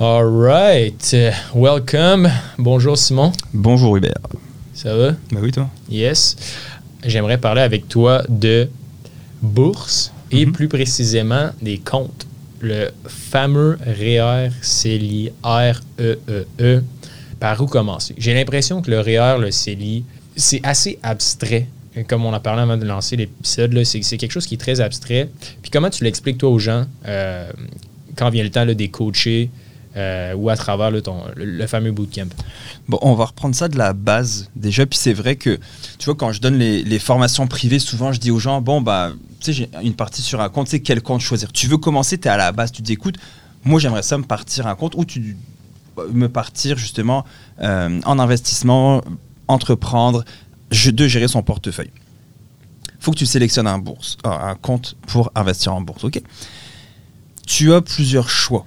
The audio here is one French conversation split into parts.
All right. Welcome. Bonjour Simon. Bonjour Hubert. Ça va? Bah oui, toi. Yes. J'aimerais parler avec toi de bourse et Mhm. plus précisément des comptes. Le fameux REER CELI R-E-E-E. E Par où commencer? J'ai l'impression que le REER, le CELI, c'est assez abstrait. Comme on a parlé avant de lancer l'épisode, c'est c'est quelque chose qui est très abstrait. Puis comment tu l'expliques, toi, aux gens, euh, quand vient le temps là, des coachés euh, ou à travers là, ton, le, le fameux bootcamp? Bon, on va reprendre ça de la base déjà. Puis c'est vrai que, tu vois, quand je donne les, formations privées, souvent je dis aux gens, bon, bah, tu sais, j'ai une partie sur un compte, tu sais, quel compte choisir? Tu veux commencer, tu es à la base, tu te dis, écoute, moi j'aimerais ça me partir un compte ou tu me partir justement euh, en investissement, entreprendre, de gérer son portefeuille. faut que tu sélectionnes un- un compte pour investir en bourse, ok? Tu as plusieurs choix.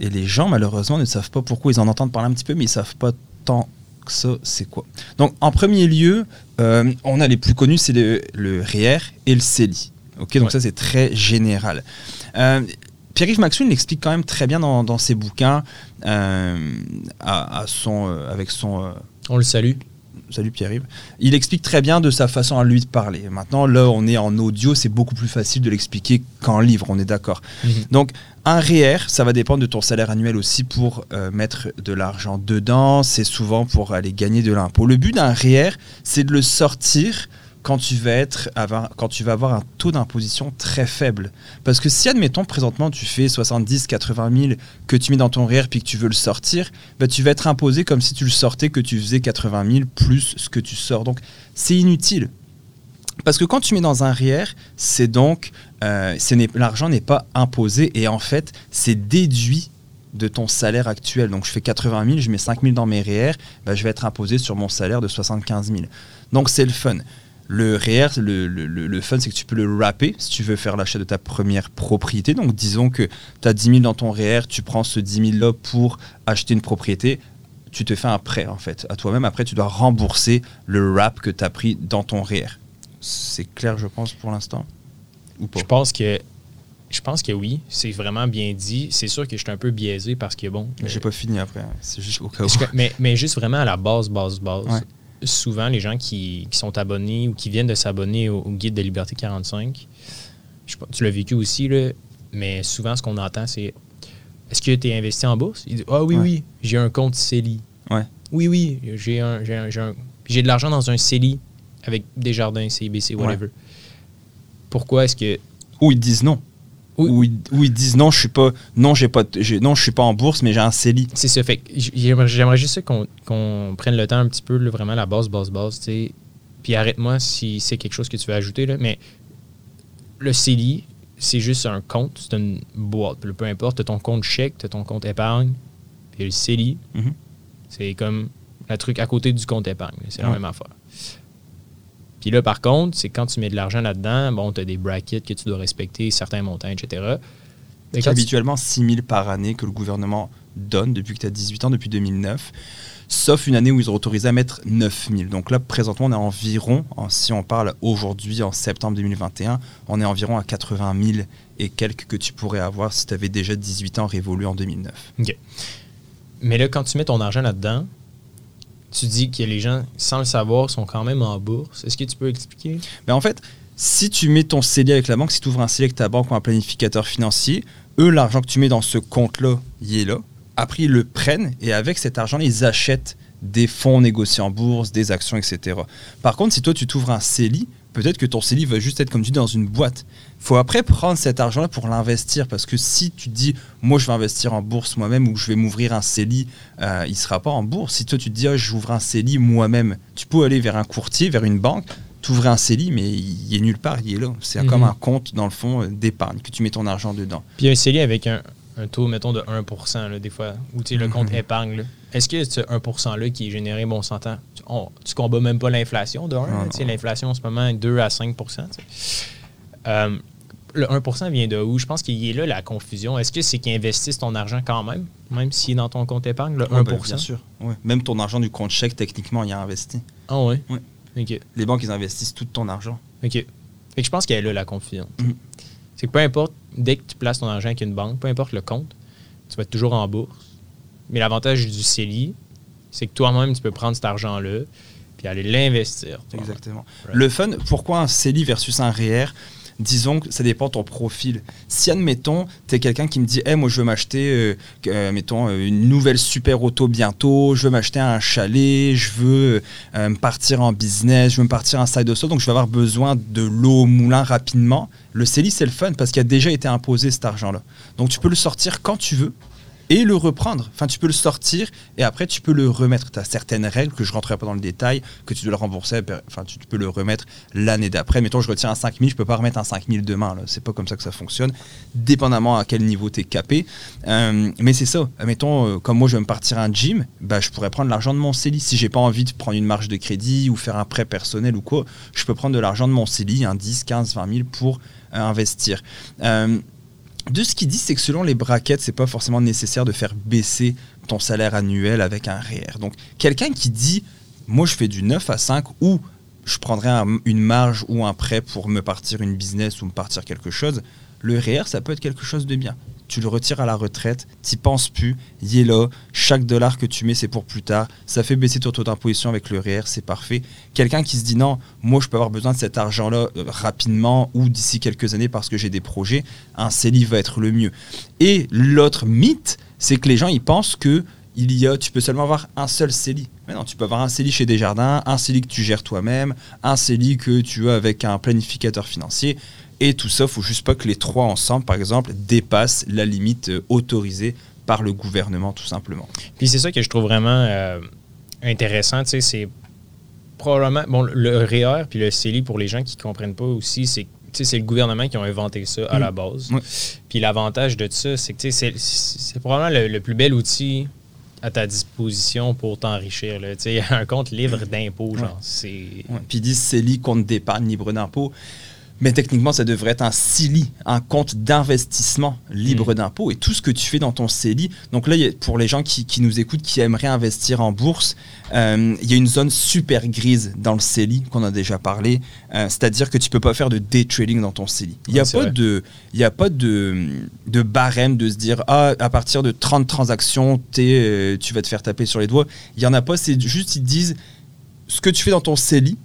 Et les gens, malheureusement, ne savent pas pourquoi ils en entendent parler un petit peu, mais ils savent pas tant que ça, c'est quoi. Donc, en premier lieu, euh, on a les plus connus, c'est le, le REER et le CELI. Ok, donc Ouais. ça, c'est très général. Euh, Pierre-Yves Maxwell l'explique quand même très bien dans, dans ses bouquins, euh, à, à son, euh, avec son, On le salue. Salut Pierre-Yves. Il explique très bien de sa façon à lui de parler. Maintenant, là, on est en audio, c'est beaucoup plus facile de l'expliquer qu'en livre, on est d'accord. Mhm. Donc, un REER, ça va dépendre de ton salaire annuel aussi pour euh, mettre de l'argent dedans. C'est souvent pour aller gagner de l'impôt. Le but d'un REER, c'est de le sortir quand tu vas, être, avoir, quand tu vas avoir un taux d'imposition très faible. Parce que si, admettons, présentement, tu fais 70, 80 000 que tu mets dans ton REER puis que tu veux le sortir, bah, tu vas être imposé comme si tu le sortais, que tu faisais 80 000 plus ce que tu sors. Donc, c'est inutile. Parce que quand tu mets dans un REER, c'est donc, euh, l'argent n'est pas imposé et en fait, c'est déduit de ton salaire actuel. Donc, je fais 80 000, je mets 5 000 dans mes REER, bah, je vais être imposé sur mon salaire de 75 000. Donc, c'est le fun. Le REER, le, le- le- fun, c'est que tu peux le wrapper si tu veux faire l'achat de ta première propriété. Donc, disons que tu as 10 000 dans ton REER, tu prends ce 10 000 là pour acheter une propriété. Tu te fais un prêt, en fait, à toi-même. Après, tu dois rembourser le wrap que tu as pris dans ton REER. C'est clair, je pense, pour l'instant? Ou pas? Je pense que je pense que oui, c'est vraiment bien dit. C'est sûr que je suis un peu biaisé parce que bon. Mais J'ai euh, pas fini après. hein. C'est juste au cas où. que- mais, mais juste vraiment à la base, base, base. Ouais. Souvent, les gens qui, qui sont abonnés ou qui viennent de s'abonner au, au guide de Liberté 45, je sais pas, tu l'as vécu aussi, là, mais souvent, ce qu'on entend, c'est Est-ce que tu es investi en bourse? Il dit Ah oui, Ouais. oui, j'ai un compte CELI. Ouais. Oui, oui, j'ai un, j'ai un- j'ai un- j'ai de l'argent dans un CELI avec des jardins, CIBC, whatever. Pourquoi est-ce que Ou ils disent non. Oui. Ou, ils, disent non, je suis pas, non, j'ai pas, non, je suis pas en bourse, mais j'ai un CELI. C'est ça. Fait j'aimerais juste qu'on qu'on prenne le temps un petit peu, là, vraiment la base, base, base. tu. Puis arrête-moi si c'est quelque chose que tu veux ajouter. Là, mais le CELI, c'est juste un compte, c'est une boîte. Peu importe, tu as ton compte chèque, tu as ton compte épargne. Puis le CELI, Mhm. c'est comme le truc à côté du compte épargne. C'est la même affaire. Puis là, par contre, c'est quand tu mets de l'argent là-dedans, bon, tu as des brackets que tu dois respecter, certains montants, etc. C'est tu- habituellement 6 000 par année que le gouvernement donne depuis que tu as 18 ans, depuis 2009. Sauf une année où ils ont autorisé à mettre 9 000. Donc là, présentement, on est environ, en- si on parle aujourd'hui, en septembre 2021, on est environ à 80 000 et quelques que tu pourrais avoir si tu avais déjà 18 ans révolu en 2009. Mais là, quand tu mets ton argent là-dedans, tu dis que les gens, sans le savoir, sont quand même en bourse. Est-ce que tu peux expliquer? Mais en fait, si tu mets ton CELI avec la banque, si tu ouvres un CELI avec ta banque ou un planificateur financier, eux, l'argent que tu mets dans ce compte-là, il est là. Après, ils le prennent et avec cet argent, ils achètent des fonds négociés en bourse, des actions, etc. Par contre, si toi, tu t'ouvres un CELI, peut-être que ton CELI va juste être, comme tu dis, dans une boîte. faut après prendre cet argent-là pour l'investir parce que si tu dis, moi, je vais investir en bourse moi-même ou je vais m'ouvrir un CELI, euh, il ne sera pas en bourse. Si toi, tu te dis, ah, j'ouvre un CELI moi-même, tu peux aller vers un courtier, vers une banque, t'ouvres un CELI, mais il est nulle part, il est là. C'est Mhm. comme un compte, dans le fond, euh, d'épargne, que tu mets ton argent dedans. Puis un CELI avec un, un taux, mettons, de 1 là, des fois, ou tu sais, le compte Mhm. épargne. là. Est-ce que ce 1% là qui est généré, bon, on s'entend, tu, combats même pas l'inflation de 1. Non, tu sais, non. L'inflation en ce moment est 2 à 5 tu sais. Euh, Le 1% vient de où? Je pense qu'il est là la confusion. Est-ce que c'est qu'ils investissent ton argent quand même, même s'il est dans ton compte épargne, le 1 Ouais, bah, bien sûr. Ouais. Même ton argent du compte chèque, techniquement, il y a investi. Ah? Ouais? OK. Les banques, ils investissent tout ton argent. OK. Fait que je pense qu'elle est là la confusion. Mhm. C'est que peu importe, dès que tu places ton argent avec une banque, peu importe le compte, tu vas être toujours en bourse. Mais l'avantage du CELI, c'est que toi-même, tu peux prendre cet argent-là puis aller l'investir. Exactement. Right. Le fun, pourquoi un CELI versus un REER? Disons que ça dépend de ton profil. Si, admettons, tu es quelqu'un qui me dit hey, moi, je veux m'acheter, euh, euh, mettons, euh, une nouvelle super auto bientôt, je veux m'acheter un chalet, je veux euh, me partir en business, je veux me partir en side hustle, donc je vais avoir besoin de l'eau au moulin rapidement. Le CELI, c'est le fun parce qu'il a déjà été imposé cet argent-là. Donc, tu peux le sortir quand tu veux et le reprendre. Enfin, tu peux le sortir et après tu peux le remettre. Tu as certaines règles que je rentrerai pas dans le détail, que tu dois le rembourser, enfin tu peux le remettre l'année d'après. Mettons, je retiens un 5000, je peux pas remettre un 5000 demain. là. C'est pas comme ça que ça fonctionne, dépendamment à quel niveau tu es capé. Euh, mais c'est ça. Mettons, euh, comme moi je vais me partir à un gym, bah, je pourrais prendre l'argent de mon CELI. Si j'ai pas envie de prendre une marge de crédit ou faire un prêt personnel ou quoi, je peux prendre de l'argent de mon CELI, un 10, 15, 20 000 pour euh, investir. De ce qu'il dit, c'est que selon les brackets, c'est pas forcément nécessaire de faire baisser ton salaire annuel avec un REER. Donc, quelqu'un qui dit, moi je fais du 9 à 5 ou je prendrais un- une marge ou un prêt pour me partir une business ou me partir quelque chose, le REER, ça peut être quelque chose de bien. Tu le retires à la retraite, t'y penses plus, y est là, chaque dollar que tu mets, c'est pour plus tard, ça fait baisser ton taux d'imposition avec le REER, c'est parfait. Quelqu'un qui se dit non, moi je peux avoir besoin de cet argent-là euh, rapidement ou d'ici quelques années parce que j'ai des projets, un CELI va être le mieux. Et l'autre mythe, c'est que les gens ils pensent que il y a, tu peux seulement avoir un seul CELI. Mais non, tu peux avoir un CELI chez Desjardins, un CELI que tu gères toi-même, un CELI que tu as avec un planificateur financier. Et tout ça, faut juste pas que les trois ensemble, par exemple, dépassent la limite euh, autorisée par le gouvernement, tout simplement. Puis c'est ça que je trouve vraiment euh, intéressant, tu sais, c'est probablement, bon, le REER puis le CELI, pour les gens qui comprennent pas aussi, c'est c'est le gouvernement qui a inventé ça à Mm. la base. Ouais. Puis l'avantage de ça, c'est que c'est probablement le, le plus bel outil à ta disposition pour t'enrichir. un compte libre d'impôts, genre. Ouais. Puis ils disent CELI, compte d'épargne libre d'impôt. Mais techniquement, ça devrait être un CELI, un compte d'investissement libre Mm. d'impôt. Et tout ce que tu fais dans ton CELI. Donc là, pour les gens qui, qui nous écoutent, qui aimeraient investir en bourse, euh, il y a une zone super grise dans le CELI qu'on a déjà parlé. Euh, C'est-à-dire que tu peux pas faire de day trading dans ton CELI. Il n'y a, Ouais, pas de- y a pas de, de barème de se dire ah, à partir de 30 transactions, euh, tu vas te faire taper sur les doigts. Il n'y en a pas. C'est juste, ils disent ce que tu fais dans ton CELI,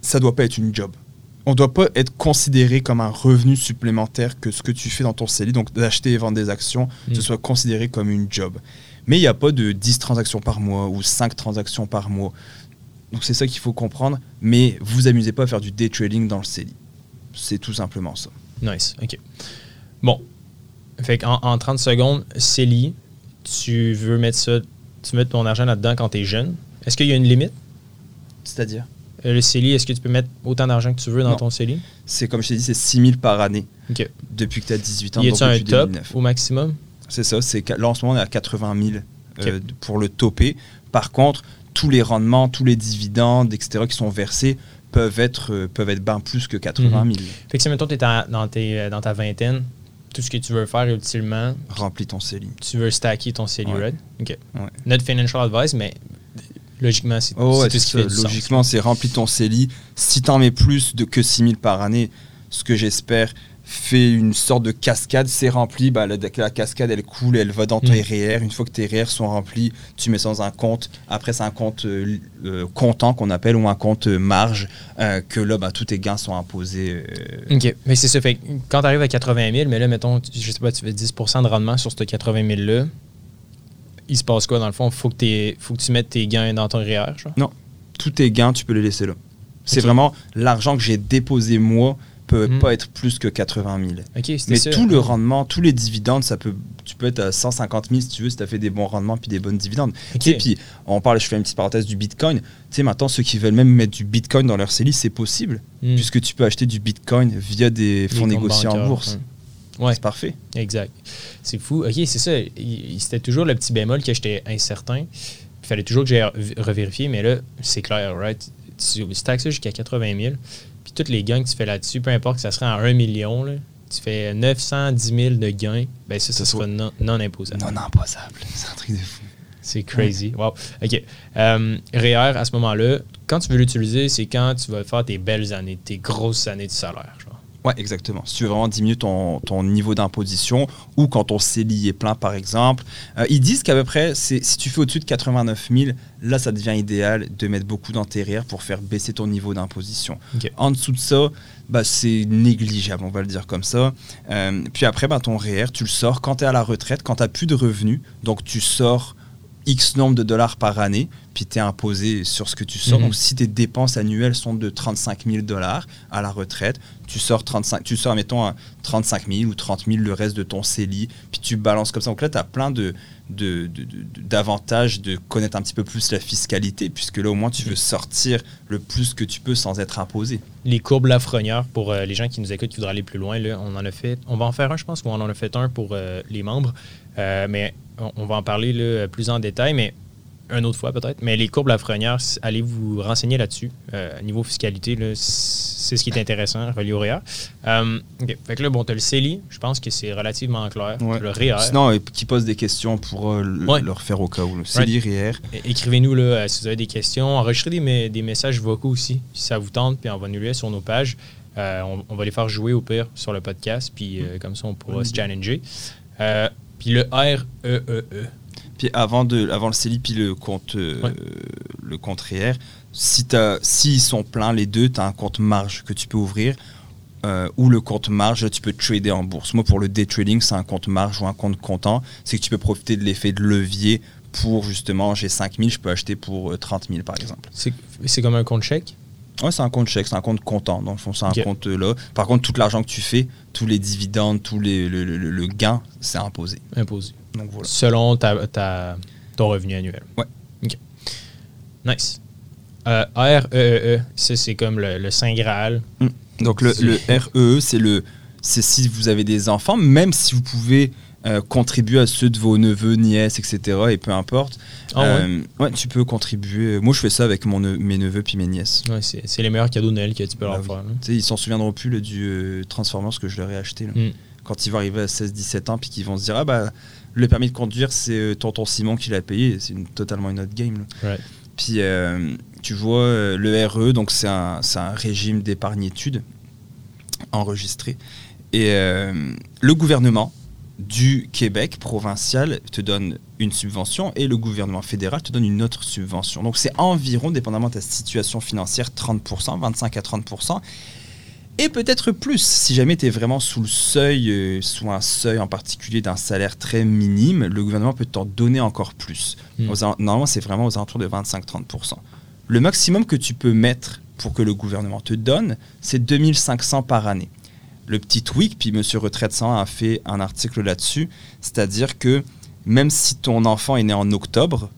ça doit pas être une job. On doit pas être considéré comme un revenu supplémentaire que ce que tu fais dans ton CELI, donc d'acheter et vendre des actions, Mm. ce soit considéré comme une job. Mais il n'y a pas de 10 transactions par mois ou 5 transactions par mois. Donc c'est ça qu'il faut comprendre. Mais vous amusez pas à faire du day trading dans le CELI. C'est tout simplement ça. Nice, ok. Bon. Fait qu'en en 30 secondes, CELI, tu veux mettre ça, tu veux mettre ton argent là-dedans quand tu es jeune. Est-ce qu'il y a une limite? C'est-à-dire? Euh, Le CELI, est-ce que tu peux mettre autant d'argent que tu veux dans Non. ton CELI? C'est comme je t'ai dit, c'est 6 000 par année depuis que tu as 18 ans. Y a-tu un top 2009. au maximum? C'est ça, c'est là en ce moment on est à 80 000 euh, pour le topper. Par contre, tous les rendements, tous les dividendes, etc., qui sont versés peuvent être, euh, peuvent être bien plus que 80 000. Fait que si, mettons, tu es dans, tes, dans ta vingtaine, tout ce que tu veux faire utilement, Remplis ton CELI. tu veux stacker ton CELI, Ouais. right? OK. Ouais. Not financial advice, mais logiquement, c'est Oh, c'est ouais, tout ce c'est qui fait ça. du sens. Logiquement, c'est rempli ton CELI. Si t'en mets plus de que 6 000 par année, ce que j'espère fait une sorte de cascade, c'est rempli, bah, la, la cascade elle coule, elle va dans tes Mm. REER. Une fois que tes REER sont remplis, tu mets ça dans un compte. Après, c'est un compte euh, euh, comptant qu'on appelle ou un compte euh, marge, euh, que là, bah, tous tes gains sont imposés. OK. Mais c'est ça. Fait quand tu arrives à 80 000, mais là, mettons, je sais pas, tu fais 10% de rendement sur ce 80 000-là, il se passe quoi dans le fond? Faut que, faut que tu mettes tes gains dans ton REER, genre? tous tes gains, tu peux les laisser là. C'est vraiment l'argent que j'ai déposé moi peut Mhm. pas être plus que 80 000. OK, c'était Mais tout le rendement, tous les dividendes, ça peut, tu peux être à 150 000 si tu veux, si tu as fait des bons rendements puis des bonnes dividendes. Sais, puis on parle, je fais une petite parenthèse du Bitcoin. Tu sais, maintenant, ceux qui veulent même mettre du Bitcoin dans leur CELI, c'est possible, Hmm. puisque tu peux acheter du Bitcoin via des fonds négociés en bourse. Ouais. C'est parfait. Exact. C'est fou. OK, c'est ça. C'était toujours le petit bémol que j'étais incertain. Il fallait toujours que j'aille re- revérifier, mais là, c'est clair, right? Tu, tu taxes ça jusqu'à 80 000, puis tous les gains que tu fais là-dessus, peu importe que ça serait à 1 million, là, tu fais 910 000 de gains, ben ça, ça Ça sera non, non imposable. Non imposable. C'est un truc de fou. C'est crazy. Wow. OK. Euh, REER, à ce moment-là, quand tu veux l'utiliser, c'est quand tu vas faire tes belles années, tes grosses années de salaire. Genre. Ouais, exactement. Si tu veux vraiment diminuer ton, ton niveau d'imposition ou quand ton CELI est plein, par exemple, euh, ils disent qu'à peu près, si tu fais au-dessus de 89 000, là, ça devient idéal de mettre beaucoup d'antérieur pour faire baisser ton niveau d'imposition. En dessous de ça, bah, c'est négligeable, on va le dire comme ça. Euh, puis après, bah, ton REER, tu le sors quand tu es à la retraite, quand tu n'as plus de revenus. Donc, tu sors X nombre de dollars par année, puis tu es imposé sur ce que tu sors. Mhm. Donc, si tes dépenses annuelles sont de 35 000 dollars à la retraite, tu sors, 35, tu sors mettons, à 35 000 ou 30 000 le reste de ton CELI, puis tu balances comme ça. Donc là, tu as plein de, de- de- de- d'avantages de, connaître un petit peu plus la fiscalité, puisque là, au moins, tu veux sortir le plus que tu peux sans être imposé. Les courbes Lafrenière, pour euh, les gens qui nous écoutent, qui voudraient aller plus loin, là, on en a fait. On va en faire un, je pense, ou on en a fait un pour euh, les membres. Euh, mais on, va en parler là, plus en détail, mais une autre fois peut-être. Mais les courbes Lafrenière, c- allez vous renseigner là-dessus. Euh, niveau fiscalité, c'est ce qui est intéressant, relié au REER. Euh, OK. Fait que là, bon, tu as le CELI, je pense que c'est relativement clair. Ouais. Le REER. Sinon, euh, qui posent des questions pour euh, le- Ouais. leur faire au cas où. REER. É- Écrivez-nous là, si vous avez des questions. Enregistrez des, me- des messages vocaux aussi, si ça vous tente, puis on va nous les sur nos pages. On, on va les faire jouer au pire sur le podcast, puis euh, comme ça, on pourra se challenger. Euh, puis le R E E E. Puis avant, de, avant le CELI, puis le compte, euh, Ouais. le compte REER, si s'ils sont pleins les deux, tu as un compte marge que tu peux ouvrir. euh, ou le compte marge, tu peux trader en bourse. Moi, pour le day trading, c'est un compte marge ou un compte comptant. C'est que tu peux profiter de l'effet de levier pour justement, j'ai 5000, je peux acheter pour euh, 30 000 par exemple. C'est comme un compte chèque? Ouais, c'est un compte chèque, c'est un compte comptant. Dans le fond, c'est un compte euh, là. Par contre, tout l'argent que tu fais, tous les dividendes, tous les, le, le- le- le gain, c'est imposé. imposé. Donc voilà. Selon ta, ta- ton revenu annuel. Ouais. OK. Nice. Euh, R E E E, ça c'est comme le, le Saint Graal. Donc le, le REE, c'est le, c'est si vous avez des enfants, même si vous pouvez euh, contribuer à ceux de vos neveux, nièces, etc. Et peu importe. Ah? Euh, ouais, tu peux contribuer. Moi, je fais ça avec mon ne- mes neveux puis mes nièces. Ouais, c'est les meilleurs cadeaux de Noël que tu peux Bah leur faire. sais, ils s'en souviendront plus là, du euh, Transformers que je leur ai acheté. là. Mm. Quand ils vont arriver à 16-17 ans, puis qu'ils vont se dire Ah bah, le permis de conduire, c'est euh, tonton Simon qui l'a payé. C'est une- totalement une autre game. là. Right. Puis tu vois, le RE, donc c'est un, un régime d'épargne-études enregistré. Et le gouvernement du Québec provincial te donne une subvention et le gouvernement fédéral te donne une autre subvention. Donc c'est environ, dépendamment de ta situation financière, 30%, 25 à 30%. Et peut-être plus si jamais tu es vraiment sous le seuil, euh, sous un seuil en particulier d'un salaire très minime, le gouvernement peut t'en donner encore plus. Mm. Aux al- normalement, c'est vraiment aux alentours de 25-30%. Le maximum que tu peux mettre pour que le gouvernement te donne, c'est 2500 par année. Le petit tweak, puis M. Retraite 100 a fait un article là-dessus, c'est-à-dire que même si ton enfant est né en octobre,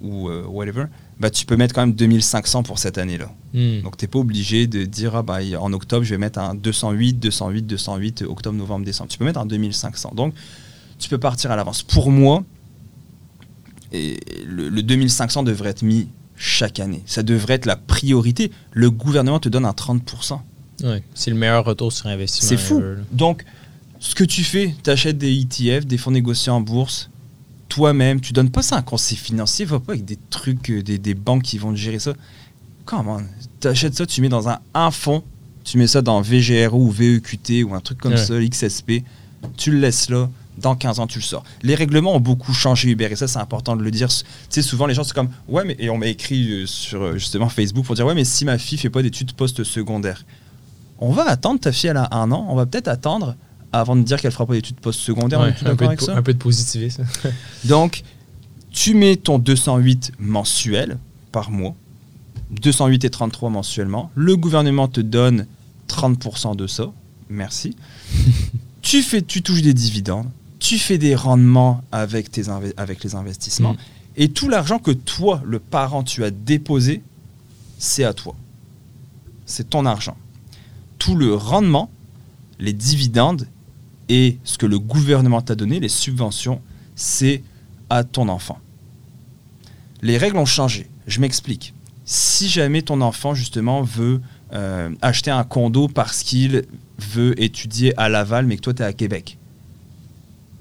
ou euh, whatever, bah, tu peux mettre quand même 2500 pour cette année-là. Mm. Donc, tu n'es pas obligé de dire, ah, bah, en octobre, je vais mettre un 208, 208, 208, octobre, novembre, décembre. Tu peux mettre un 2500. Donc, tu peux partir à l'avance. Pour moi, et le, le 2500 devrait être mis chaque année. Ça devrait être la priorité. Le gouvernement te donne un 30%. Ouais, c'est le meilleur retour sur investissement. C'est fou. ever. Donc, ce que tu fais, tu achètes des ETF, des fonds négociés en bourse, toi-même, tu donnes pas ça à un conseiller financier, va pas avec des trucs, euh, des, des banques qui vont te gérer ça. Comment Tu achètes ça, tu mets dans un, un fonds, tu mets ça dans VGRO ou VEQT ou un truc comme Ouais. ça, XSP, tu le laisses là, dans 15 ans, tu le sors. Les règlements ont beaucoup changé, Hubert, et ça, c'est important de le dire. Tu sais, souvent, les gens, c'est comme, ouais, mais, et on m'a écrit euh, sur euh, justement Facebook pour dire, ouais, mais si ma fille fait pas d'études post-secondaires, on va attendre, ta fille, elle a un an, on va peut-être attendre avant de dire qu'elle fera pas d'études post-secondaires. on Ouais, un, peu de, avec po- ça un peu de positivisme. Donc, tu mets ton 208 mensuel par mois, 208 et 33 mensuellement. Le gouvernement te donne 30% de ça. Merci. tu, fais, tu touches des dividendes. Tu fais des rendements avec, tes avec les investissements. Mm. Et tout l'argent que toi, le parent, tu as déposé, c'est à toi. C'est ton argent. Tout le rendement, les dividendes et ce que le gouvernement t'a donné, les subventions, c'est à ton enfant. Les règles ont changé. Je m'explique. Si jamais ton enfant, justement, veut euh, acheter un condo parce qu'il veut étudier à Laval, mais que toi, tu es à Québec,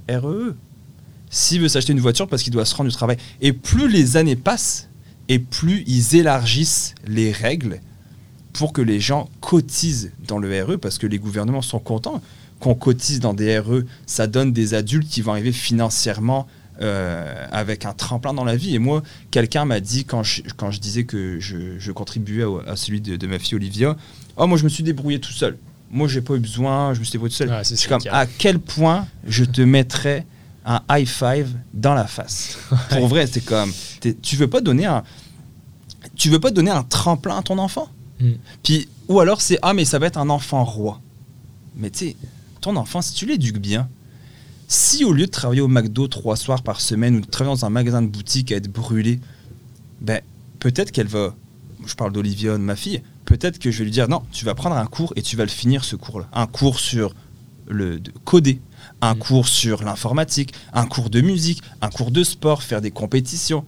REE. S'il veut s'acheter une voiture parce qu'il doit se rendre du travail. Et plus les années passent, et plus ils élargissent les règles pour que les gens cotisent dans le RE, parce que les gouvernements sont contents qu'on cotise dans des RE. Ça donne des adultes qui vont arriver financièrement euh, avec un tremplin dans la vie. Et moi, quelqu'un m'a dit, quand je, quand je disais que je, je contribuais à, à celui de, de ma fille Olivia, oh, moi, je me suis débrouillé tout seul. Moi, j'ai pas eu besoin, je me suis débrouillé tout seul. Ouais, c'est comme, à quel point je te mettrais un high five dans la face? Pour vrai, c'est comme, tu veux pas donner un, tu veux pas donner un tremplin à ton enfant? Mm. Puis, ou alors c'est, ah, mais ça va être un enfant roi. Mais tu sais, ton enfant, si tu l'éduques bien, si au lieu de travailler au McDo trois soirs par semaine ou de travailler dans un magasin de boutique à être brûlé, ben, peut-être qu'elle va, je parle d'Olivia, ma fille, peut-être que je vais lui dire, non, tu vas prendre un cours et tu vas le finir ce cours-là. Un cours sur le de coder, un Mm. cours sur l'informatique, un cours de musique, un cours de sport, faire des compétitions.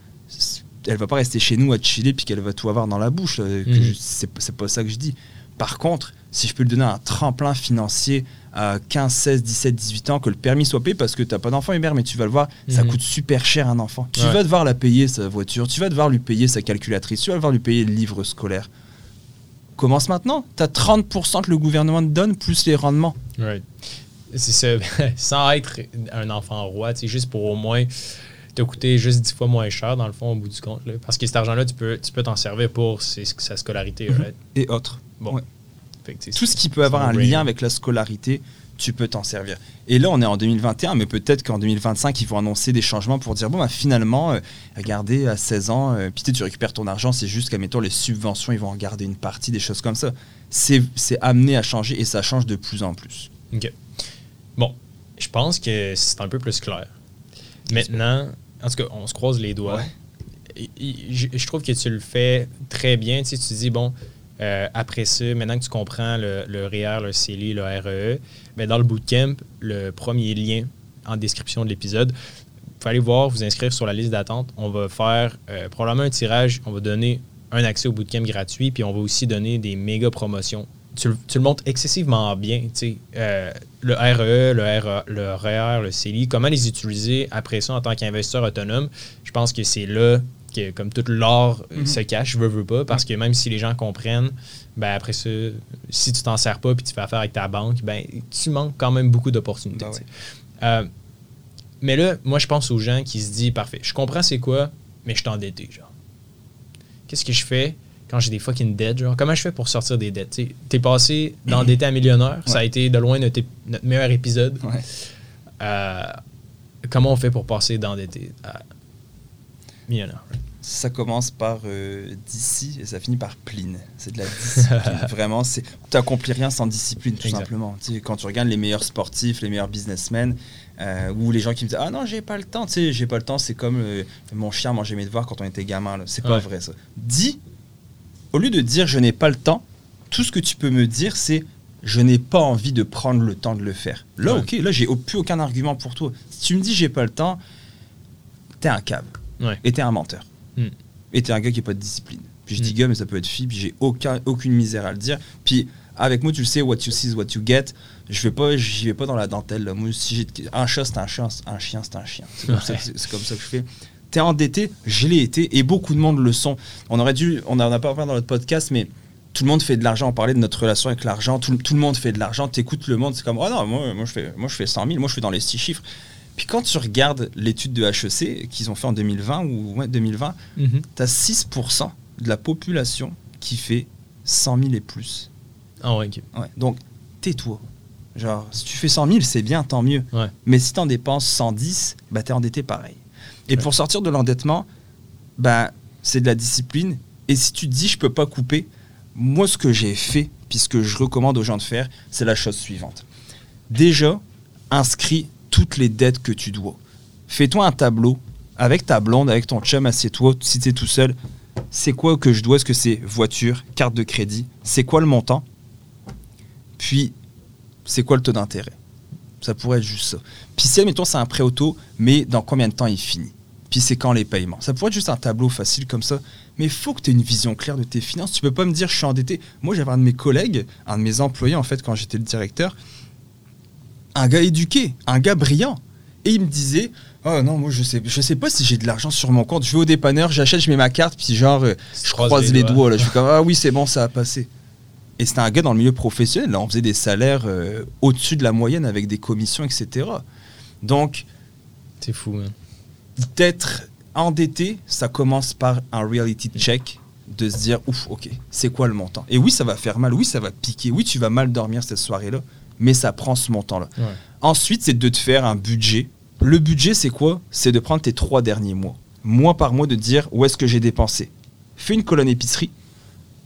C'est- Elle va pas rester chez nous à chiller puis qu'elle va tout avoir dans la bouche. euh, je- C'est c'est pas ça que je dis. Par contre, si je peux lui donner un tremplin financier à 15, 16, 17, 18 ans, que le permis soit payé parce que tu n'as pas d'enfant, Hubert, mais tu vas le voir, ça Mhm. coûte super cher un enfant. Tu Ouais. vas devoir la payer, sa voiture, tu vas devoir lui payer sa calculatrice, tu vas devoir lui payer le livre scolaire. Commence maintenant. Tu as 30% que le gouvernement te donne, plus les rendements. Right. C'est ça. Sans être un enfant roi, sais, juste pour au moins coûter juste 10 fois moins cher, dans le fond, au bout du compte. là. Parce que cet argent-là, tu peux tu peux t'en servir pour ses- sa scolarité. right? Et autres. Bon. Ouais. Que, Tout ce qui peut avoir un lien avec la scolarité, tu peux t'en servir. Et là, on est en 2021, mais peut-être qu'en 2025, ils vont annoncer des changements pour dire bon, bah, finalement, euh, regardez, à 16 ans, euh, puis tu récupères ton argent, c'est juste qu'à mettons les subventions, ils vont en garder une partie, des choses comme ça. C'est c'est amené à changer et ça change de plus en plus. OK. Bon, je pense que c'est un peu plus clair. Maintenant, en tout cas, on se croise les doigts. Ouais. Et- et Je, je trouve que tu le fais très bien. Tu sais, tu dis, bon, euh, après ça, maintenant que tu comprends le, le REER, le CELI, le REE, ben dans le bootcamp, le premier lien en description de l'épisode, vous aller voir, vous inscrire sur la liste d'attente. On va faire euh, probablement un tirage. On va donner un accès au bootcamp gratuit, puis on va aussi donner des méga promotions. Tu, le- tu le montres excessivement bien. tu sais. Euh, le RE, le, RE, le REER, le CELI, comment les utiliser après ça en tant qu'investisseur autonome. Je pense que c'est là que, comme tout l'or euh, Mhm. se cache, veux, veux pas, parce que même si les gens comprennent, ben après ça, si tu t'en sers pas puis tu fais affaire avec ta banque, ben tu manques quand même beaucoup d'opportunités. Ben. Euh, mais là, moi, je pense aux gens qui se disent parfait, je comprends c'est quoi, mais je suis endetté, genre. Qu'est-ce que je fais? Quand j'ai des fucking dettes, genre? Comment je fais pour sortir des dettes? T'es passé d'endetté à millionnaire, ça a été de loin notre, meilleur épisode. Ouais. Euh, comment on fait pour passer d'endetté à millionnaire? Ça commence par euh, d'ici et ça finit par pline. C'est de la discipline. Vraiment, tu accomplis rien sans discipline, tout Exact. simplement. Tu sais, quand tu regardes les meilleurs sportifs, les meilleurs businessmen, euh, ou les gens qui me disent Ah non, j'ai pas le temps. Tu sais, j'ai pas le temps, c'est comme euh, mon chien mangeait mes devoirs quand on était gamin. C'est pas Ouais. vrai, ça. Dis, au lieu de dire Je n'ai pas le temps, tout ce que tu peux me dire, c'est Je n'ai pas envie de prendre le temps de le faire. Là, Ouais. ok, là, j'ai plus aucun argument pour toi. Si tu me dis J'ai pas le temps, t'es un câble. Ouais. Et t'es un menteur. Hmm. Et t'es un gars qui n'a pas de discipline. Puis je dis Hmm. gars, mais ça peut être fille, puis j'ai aucun, aucune misère à le dire. Puis avec moi, tu le sais, what you see is what you get. Je vais pas, j'y vais pas dans la dentelle. Là. Moi, si j'ai un chat, c'est un chien, un chien, c'est un chien. Comme, Ouais. c'est comme ça que je fais. T'es endetté, je l'ai été, et beaucoup de monde le sont. On aurait dû, on n'en a pas parlé dans notre podcast, mais tout le monde fait de l'argent. On parlait de notre relation avec l'argent. Tout, tout le monde fait de l'argent. T'écoutes le monde, c'est comme, oh non, moi, moi, je fais, moi, je fais 100 000, moi, je fais dans les six chiffres. Puis quand tu regardes l'étude de HEC qu'ils ont fait en 2020 ou ouais, 2020, Mhm. tu as 6% de la population qui fait 100 000 et plus. Ah ouais, ok. Ouais. Donc, tais-toi. Genre, si tu fais 100 000, c'est bien, tant mieux. Ouais. Mais si tu en dépenses 110, bah, tu es endetté pareil. Et Ouais. pour sortir de l'endettement, bah, c'est de la discipline. Et si tu te dis, je peux pas couper, moi, ce que j'ai fait, puis ce que je recommande aux gens de faire, c'est la chose suivante. Déjà, inscris toutes les dettes que tu dois. Fais-toi un tableau avec ta blonde, avec ton chum, assieds-toi, si tu es tout seul. C'est quoi que je dois? Est-ce que c'est voiture, carte de crédit? C'est quoi le montant? Puis, c'est quoi le taux d'intérêt? Ça pourrait être juste ça. Puis si, admettons, c'est un prêt auto, mais dans combien de temps il finit? Puis c'est quand les paiements Ça pourrait être juste un tableau facile comme ça. Mais il faut que tu aies une vision claire de tes finances. Tu peux pas me dire je suis endetté. Moi, j'avais un de mes collègues, un de mes employés, en fait, quand j'étais le directeur, un gars éduqué, un gars brillant. Et il me disait Oh non, moi je sais, je sais pas si j'ai de l'argent sur mon compte. Je vais au dépanneur, j'achète, je mets ma carte, puis genre, euh, je croise les les doigts. doigts. là. Je suis comme Ah oui, c'est bon, ça a passé. Et c'était un gars dans le milieu professionnel. Là, on faisait des salaires euh, au-dessus de la moyenne avec des commissions, etc. Donc, C'est fou, man. D'être endetté, ça commence par un reality check de se dire ouf, ok, c'est quoi le montant? Et oui, ça va faire mal, oui, ça va piquer, oui, tu vas mal dormir cette soirée-là, mais ça prend ce montant-là. Ouais. Ensuite, c'est de te faire un budget. Le budget, c'est quoi? C'est de prendre tes trois derniers mois, mois par mois, de dire où est-ce que j'ai dépensé? Fais une colonne épicerie,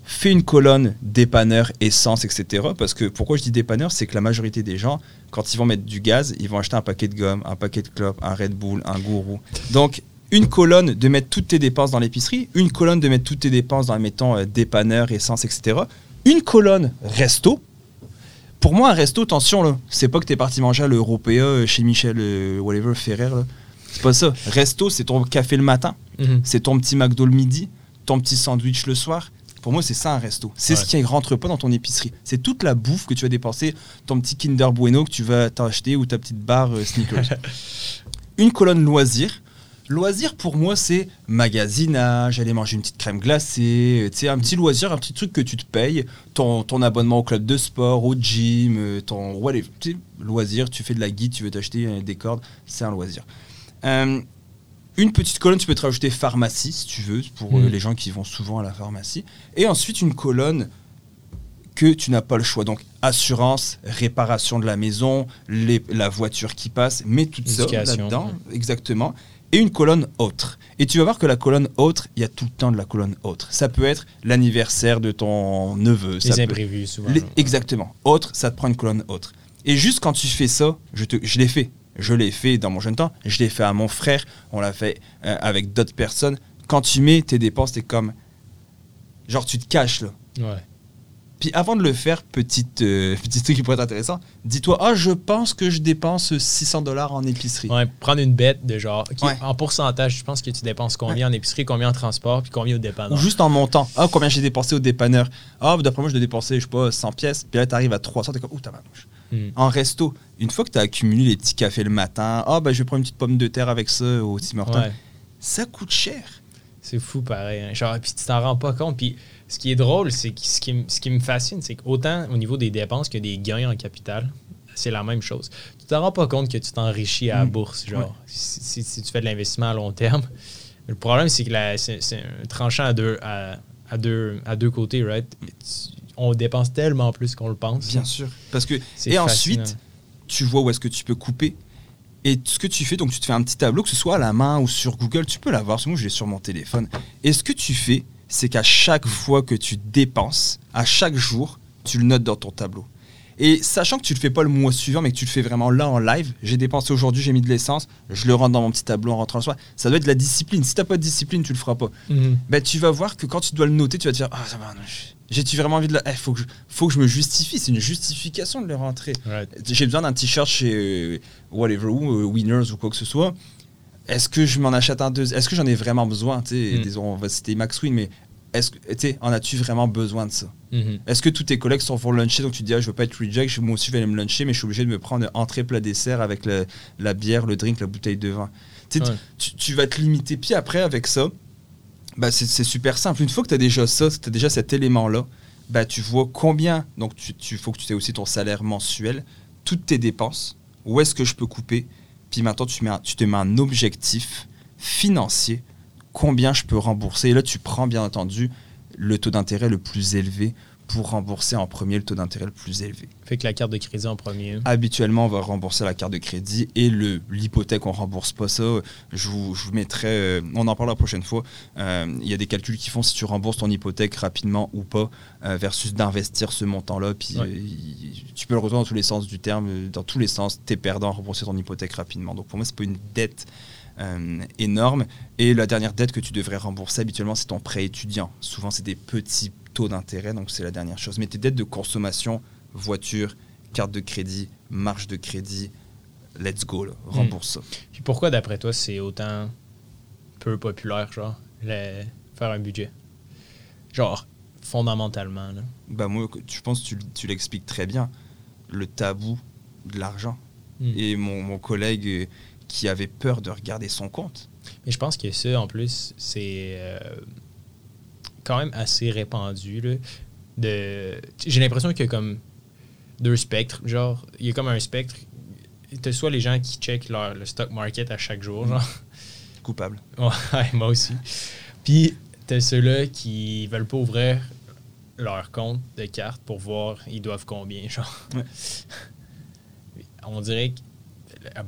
fais une colonne dépanneur, essence, etc. Parce que pourquoi je dis dépanneur, c'est que la majorité des gens, quand ils vont mettre du gaz, ils vont acheter un paquet de gomme, un paquet de clopes, un Red Bull, un gourou. Donc, une colonne de mettre toutes tes dépenses dans l'épicerie, une colonne de mettre toutes tes dépenses dans, mettons, euh, dépanneur, essence, etc. Une colonne resto. Pour moi, un resto, attention, là, c'est pas que t'es parti manger à l'Européa euh, chez Michel, euh, whatever, Ferrer, là. C'est pas ça. Resto, c'est ton café le matin, Mhm. c'est ton petit McDo le midi, ton petit sandwich le soir. Pour moi, c'est ça un resto. C'est ce qui ne rentre pas dans ton épicerie. C'est toute la bouffe que tu vas dépenser, ton petit Kinder Bueno que tu vas t'acheter ou ta petite barre euh, Snickers. Une colonne loisir. Loisir pour moi, c'est magasinage, aller manger une petite crème glacée, euh, un petit loisir, un petit truc que tu te payes, ton, ton abonnement au club de sport, au gym, euh, ton whatever. Loisir, tu fais de la guide, tu veux t'acheter euh, des cordes, c'est un loisir. Euh, une petite colonne, tu peux te rajouter pharmacie si tu veux, pour euh, Mm. les gens qui vont souvent à la pharmacie. Et ensuite, une colonne que tu n'as pas le choix. Donc, assurance, réparation de la maison, les- la voiture qui passe, mets tout ça là-dedans. Exactement. Et une colonne autre. Et tu vas voir que la colonne autre, il y a tout le temps de la colonne autre. Ça peut être l'anniversaire de ton neveu. ça Les peut- imprévus, souvent. les- exactement. Autre, ça te prend une colonne autre. Et juste quand tu fais ça, je, te, je l'ai fait. Je l'ai fait dans mon jeune temps. Je l'ai fait à mon frère. On l'a fait euh, avec d'autres personnes. Quand tu mets tes dépenses, t'es comme. Genre, tu te caches là. Ouais. Puis avant de le faire, petite, euh, petit truc qui pourrait être intéressant, dis-toi, ah, je pense que je dépense 600 dollars en épicerie. Ouais, prendre une bête de genre, ok, Ouais. en pourcentage, je pense que tu dépenses combien en épicerie, combien en transport, puis combien au Ou dépanneur? juste en montant. Ah, combien j'ai dépensé au dépanneur? Ah, d'après moi, je dois dépenser, je sais pas, 100 pièces. Puis là, t'arrives à 300, t'es comme, ouh, t'as Hmm. En resto, une fois que tu as accumulé les petits cafés le matin, ah, bah, je vais prendre une petite pomme de terre avec ça au Tim Hortons. Ouais. Ça coûte cher. C'est fou pareil. hein. Genre, puis tu t'en rends pas compte. Puis ce qui est drôle, c'est que ce qui, ce qui me fascine, c'est qu'autant au niveau des dépenses que des gains en capital, c'est la même chose. Tu t'en rends pas compte que tu t'enrichis à la Mm. bourse, genre, si, si- si tu fais de l'investissement à long terme. Le problème, c'est que c'est un tranchant à deux, à, à deux, à deux côtés, right? On dépense tellement plus qu'on le pense. Bien sûr. Parce que, et fascinant. ensuite, tu vois où est-ce que tu peux couper. Et ce que tu fais, donc tu te fais un petit tableau, que ce soit à la main ou sur Google, tu peux l'avoir. Parce que moi, je l'ai sur mon téléphone. Et ce que tu fais, c'est qu'à chaque fois que tu dépenses, à chaque jour, tu le notes dans ton tableau. Et sachant que tu le fais pas le mois suivant, mais que tu le fais vraiment là en live, j'ai dépensé aujourd'hui, j'ai mis de l'essence, je le rentre dans mon petit tableau en rentrant le soir. Ça doit être de la discipline. Si t'as pas de discipline, tu le feras pas. Mhm. Ben, tu vas voir que quand tu dois le noter, tu vas te dire Ah, ça va, non, j'ai-tu vraiment envie de le. Il faut, que je- faut que je me justifie. C'est une justification de le rentrer. Right. J'ai besoin d'un t-shirt chez euh, whatever, ou euh, Winners ou quoi que ce soit. Est-ce que je m'en achète un deux? Est-ce que j'en ai vraiment besoin Mm. disons, On va citer Max Win, mais est-ce que, en as-tu vraiment besoin de ça? Mhm. Est-ce que tous tes collègues sont pour luncher, donc tu te dis ah, je veux pas être reject, je- moi aussi je vais aller me luncher, mais je suis obligé de me prendre entrée, plat, dessert avec le- la bière, le drink, la bouteille de vin. Ouais. tu, tu vas te limiter. Puis après, avec ça, bah, c'est super simple. Une fois que tu as déjà ça, tu as déjà cet élément-là, bah, tu vois combien. Donc, il tu, faut que tu aies aussi ton salaire mensuel, toutes tes dépenses, où est-ce que je peux couper. Puis maintenant, tu, mets tu te mets un objectif financier, combien je peux rembourser. Et là, tu prends bien entendu le taux d'intérêt le plus élevé pour rembourser en premier le taux d'intérêt le plus élevé. Fait que la carte de crédit en premier. Habituellement, on va rembourser la carte de crédit et le l'hypothèque, on rembourse pas ça. Je vous, je vous mettrai, euh, on en parlera la prochaine fois. Euh, Il y a des calculs qui font si tu rembourses ton hypothèque rapidement ou pas, euh, versus d'investir ce montant-là. Puis Ouais. euh, tu peux le retrouver dans tous les sens du terme, euh, dans tous les sens. T'es perdant à rembourser ton hypothèque rapidement. Donc pour moi, c'est pas une dette. euh, énorme et la dernière dette que tu devrais rembourser habituellement c'est ton prêt étudiant souvent c'est des petits taux d'intérêt donc c'est la dernière chose mais tes dettes de consommation voiture carte de crédit, marge de crédit, let's go, là, rembourse ça. Puis pourquoi, d'après toi, c'est autant peu populaire, genre, le- faire un budget? Genre, fondamentalement, là. Bah moi, je pense que tu, tu l'expliques très bien, le tabou de l'argent. Mm. Et mon, mon collègue euh, qui avait peur de regarder son compte. Mais je pense que ça, en plus, c'est euh, quand même assez répandu. Là. de. J'ai l'impression qu'il y a comme deux spectres. Genre, il y a comme un spectre. Tu soit les gens qui checkent leur, le stock market à chaque jour, genre. Coupable. Ouais, moi aussi. Puis, t'as ceux-là qui veulent pas ouvrir leur compte de carte pour voir ils doivent combien, genre. Ouais. On dirait que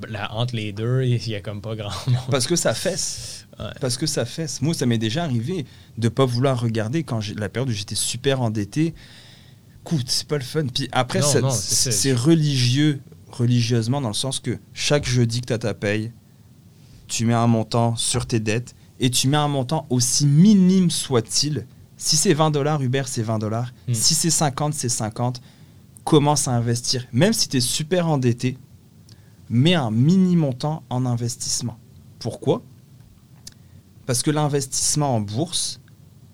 la- entre les deux, il y a comme pas grand monde. Parce que ça fesse. Ouais. Parce que ça fesse. Moi, ça m'est déjà arrivé de pas vouloir regarder quand la période où j'étais super endetté. Écoute, c'est pas le fun. Puis après, c'est religieux, religieusement, dans le sens que chaque jeudi que tu as ta paye, tu mets un montant sur tes dettes et tu mets un montant aussi minime soit-il. Si c'est 20 dollars, Uber, c'est 20 dollars. Mm. Si c'est 50, c'est 50. Commence à investir. Même si tu es super endetté, mets un mini montant en investissement. Pourquoi? Parce que l'investissement en bourse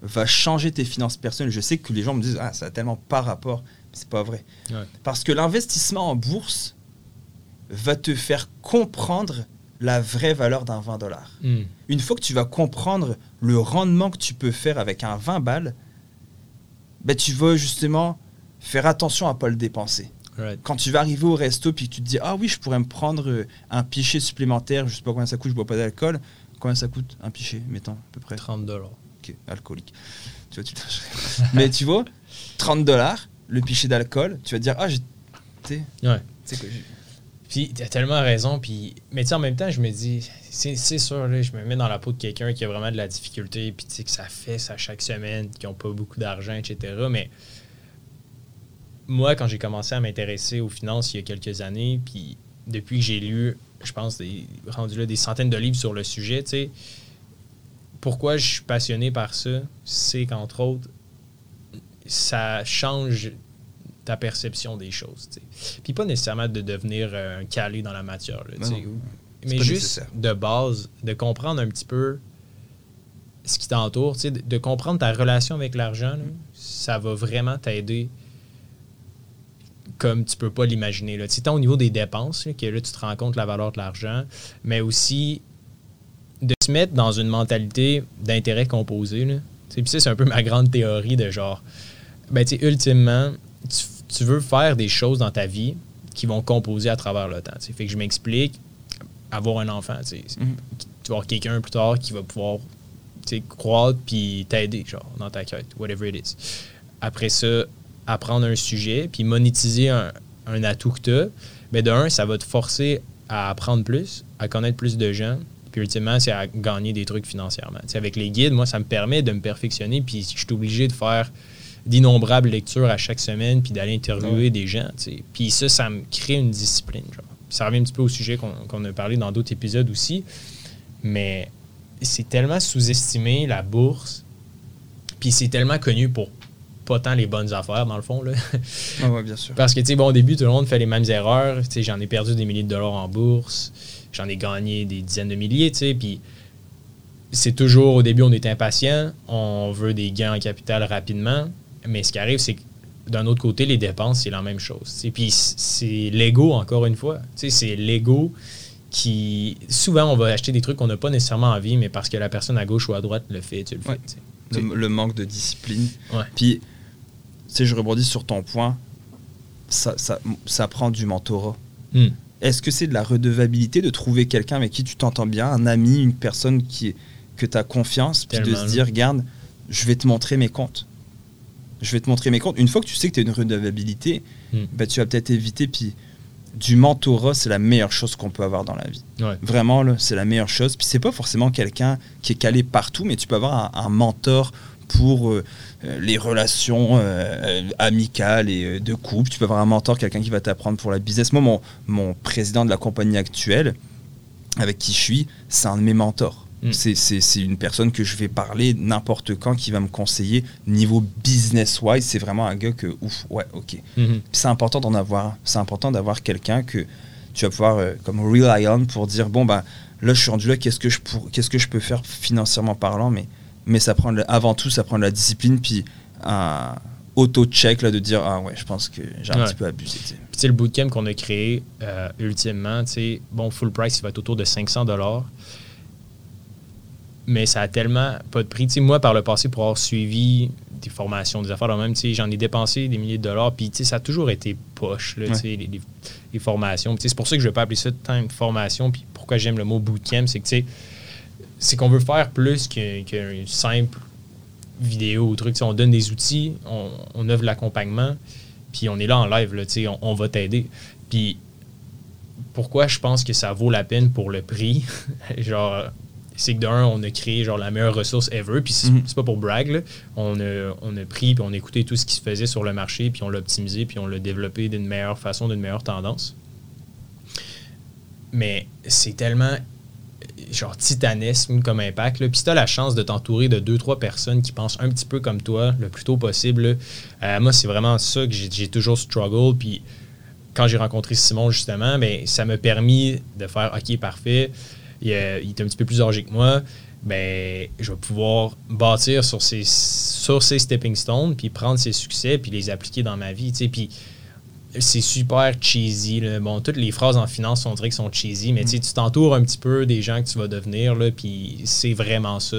va changer tes finances personnelles. Je sais que les gens me disent Ah, ça a tellement pas rapport. C'est pas vrai. Ouais. Parce que l'investissement en bourse va te faire comprendre la vraie valeur d'un 20 dollars. Hmm. Une fois que tu vas comprendre le rendement que tu peux faire avec un 20 balles, ben tu vas justement faire attention à pas le dépenser. Right. Quand tu vas arriver au resto puis que tu te dis ah oui je pourrais me prendre euh, un pichet supplémentaire, je sais pas combien ça coûte, je bois pas d'alcool, combien ça coûte un pichet, mettons à peu près? 30 dollars. Ok, alcoolique. Tu vois, tu Mais tu vois, 30 dollars, le pichet d'alcool, tu vas te dire ah j'ai, tu sais, Ouais. que Puis t'as tellement raison. Puis, mais tu sais, en même temps, je me dis, c'est sûr, là, je me mets dans la peau de quelqu'un qui a vraiment de la difficulté, puis tu sais que ça fait ça chaque semaine, qui n'ont pas beaucoup d'argent, etc. Mais moi, quand j'ai commencé à m'intéresser aux finances il y a quelques années, puis depuis que j'ai lu, je pense, des, rendu là des centaines de livres sur le sujet, tu sais, pourquoi je suis passionné par ça, c'est qu'entre autres, ça change ta perception des choses. tu sais. Puis pas nécessairement de devenir euh, un calé dans la matière. là, non. mais juste nécessaire. de base, de comprendre un petit peu ce qui t'entoure, tu sais, de, de comprendre ta relation avec l'argent, ça va vraiment t'aider comme tu peux pas l'imaginer. sais, tant au niveau des dépenses, là, que là, tu te rends compte de la valeur de l'argent, mais aussi de se mettre dans une mentalité d'intérêt composé. Là. Puis c'est un peu ma grande théorie de genre, ben, tu sais, ultimement, tu, tu veux faire des choses dans ta vie qui vont composer à travers le temps. tu sais. Fait que je m'explique, avoir un enfant, tu vas avoir quelqu'un plus tard qui va pouvoir croître puis t'aider, genre, dans ta quête, whatever it is. Après ça, apprendre un sujet puis monétiser un, un atout que tu as, ben de un, ça va te forcer à apprendre plus, à connaître plus de gens, puis ultimement, c'est à gagner des trucs financièrement. Avec les guides, moi, ça me permet de me perfectionner, puis je suis obligé de faire d'innombrables lectures à chaque semaine, puis d'aller interviewer Ouais. des gens. Puis ça, ça me crée une discipline. Genre. Ça revient un petit peu au sujet qu'on qu'on a parlé dans d'autres épisodes aussi, mais c'est tellement sous-estimé, la bourse, puis c'est tellement connu pour pas tant les bonnes affaires, dans le fond. Là. Ah ouais, bien sûr. Parce que, tu sais, bon, au début, tout le monde fait les mêmes erreurs. Tu sais, j'en ai perdu des milliers de dollars en bourse. J'en ai gagné des dizaines de milliers, tu sais. Puis, c'est toujours, au début, on est impatient. On veut des gains en capital rapidement. Mais ce qui arrive, c'est que d'un autre côté, les dépenses, c'est la même chose. tu sais. Puis, c'est l'ego, encore une fois. Tu sais, c'est l'ego qui. Souvent, on va acheter des trucs qu'on n'a pas nécessairement envie, mais parce que la personne à gauche ou à droite le fait, tu le fais. Ouais. tu sais. Le, le manque de discipline. Ouais. Puis, sais, je rebondis sur ton point. Ça, ça, ça prend du mentorat. Hmm. Est-ce que c'est de la redevabilité de trouver quelqu'un avec qui tu t'entends bien, un ami, une personne qui est- que tu as confiance, puis de se dire, regarde, je vais te montrer mes comptes. Je vais te montrer mes comptes. Une fois que tu sais que tu as une redevabilité, bah, tu vas peut-être éviter. Puis du mentorat, c'est la meilleure chose qu'on peut avoir dans la vie. Ouais. Vraiment, c'est la meilleure chose. Puis c'est pas forcément quelqu'un qui est calé partout, mais tu peux avoir un, un mentor pour euh, euh, les relations euh, amicales et de couple. Tu peux avoir un mentor, quelqu'un qui va t'apprendre pour la business. Moi, mon, mon président de la compagnie actuelle, avec qui je suis, c'est un de mes mentors. Mm. C'est- une personne que je vais parler n'importe quand, qui va me conseiller niveau business-wise. C'est vraiment un gars que, ouf, ouais, ok. Mhm. Puis c'est important d'en avoir. C'est important d'avoir quelqu'un que tu vas pouvoir euh, comme rely on pour dire bon ben là je suis rendu là qu'est-ce que je pour qu'est-ce que je peux faire financièrement parlant mais mais ça prend le- avant tout ça prend de la discipline puis un auto check là de dire ah ouais je pense que j'ai un Ouais. petit peu abusé. Puis, sais, le bootcamp qu'on a créé, euh, ultimement, tu sais, bon, full price, il va être autour de 500 dollars. mais ça a tellement pas de prix. Tu sais, moi, par le passé, pour avoir suivi des formations, des affaires de même, tu sais, j'en ai dépensé des milliers de dollars, puis tu sais, ça a toujours été poche, là, tu Ouais. sais, les, les- les formations. Puis, tu sais, c'est pour ça que je ne vais pas appeler ça tant une formation, puis pourquoi j'aime le mot bootcamp, c'est que, tu sais, c'est qu'on veut faire plus qu'un qu'une simple vidéo ou truc. On donne des outils, on, on l'accompagnement, puis on est là en live, là, on, on va t'aider. Puis pourquoi je pense que ça vaut la peine pour le prix, genre, c'est que d'un, on a créé genre la meilleure ressource ever, puis c'est Mhm. pas pour brag, là. On, a, on a pris, puis on a écouté tout ce qui se faisait sur le marché, puis on l'a optimisé, puis on l'a développé d'une meilleure façon, d'une meilleure tendance. Mais c'est tellement genre titanesque comme impact. Puis si tu as la chance de t'entourer de deux, trois personnes qui pensent un petit peu comme toi le plus tôt possible, euh, moi, c'est vraiment ça que j'ai toujours struggle. Puis quand j'ai rencontré Simon, justement, ben, ça m'a permis de faire OK, parfait. Il, est un petit peu plus âgé que moi. Ben, je vais pouvoir bâtir sur ces, sur ces stepping stones, puis prendre ces succès, puis les appliquer dans ma vie. Puis c'est super cheesy. Bon, toutes les phrases en finance, on dirait qu'elles sont cheesy, mais tu t'entoures un petit peu des gens que tu vas devenir, puis c'est vraiment ça.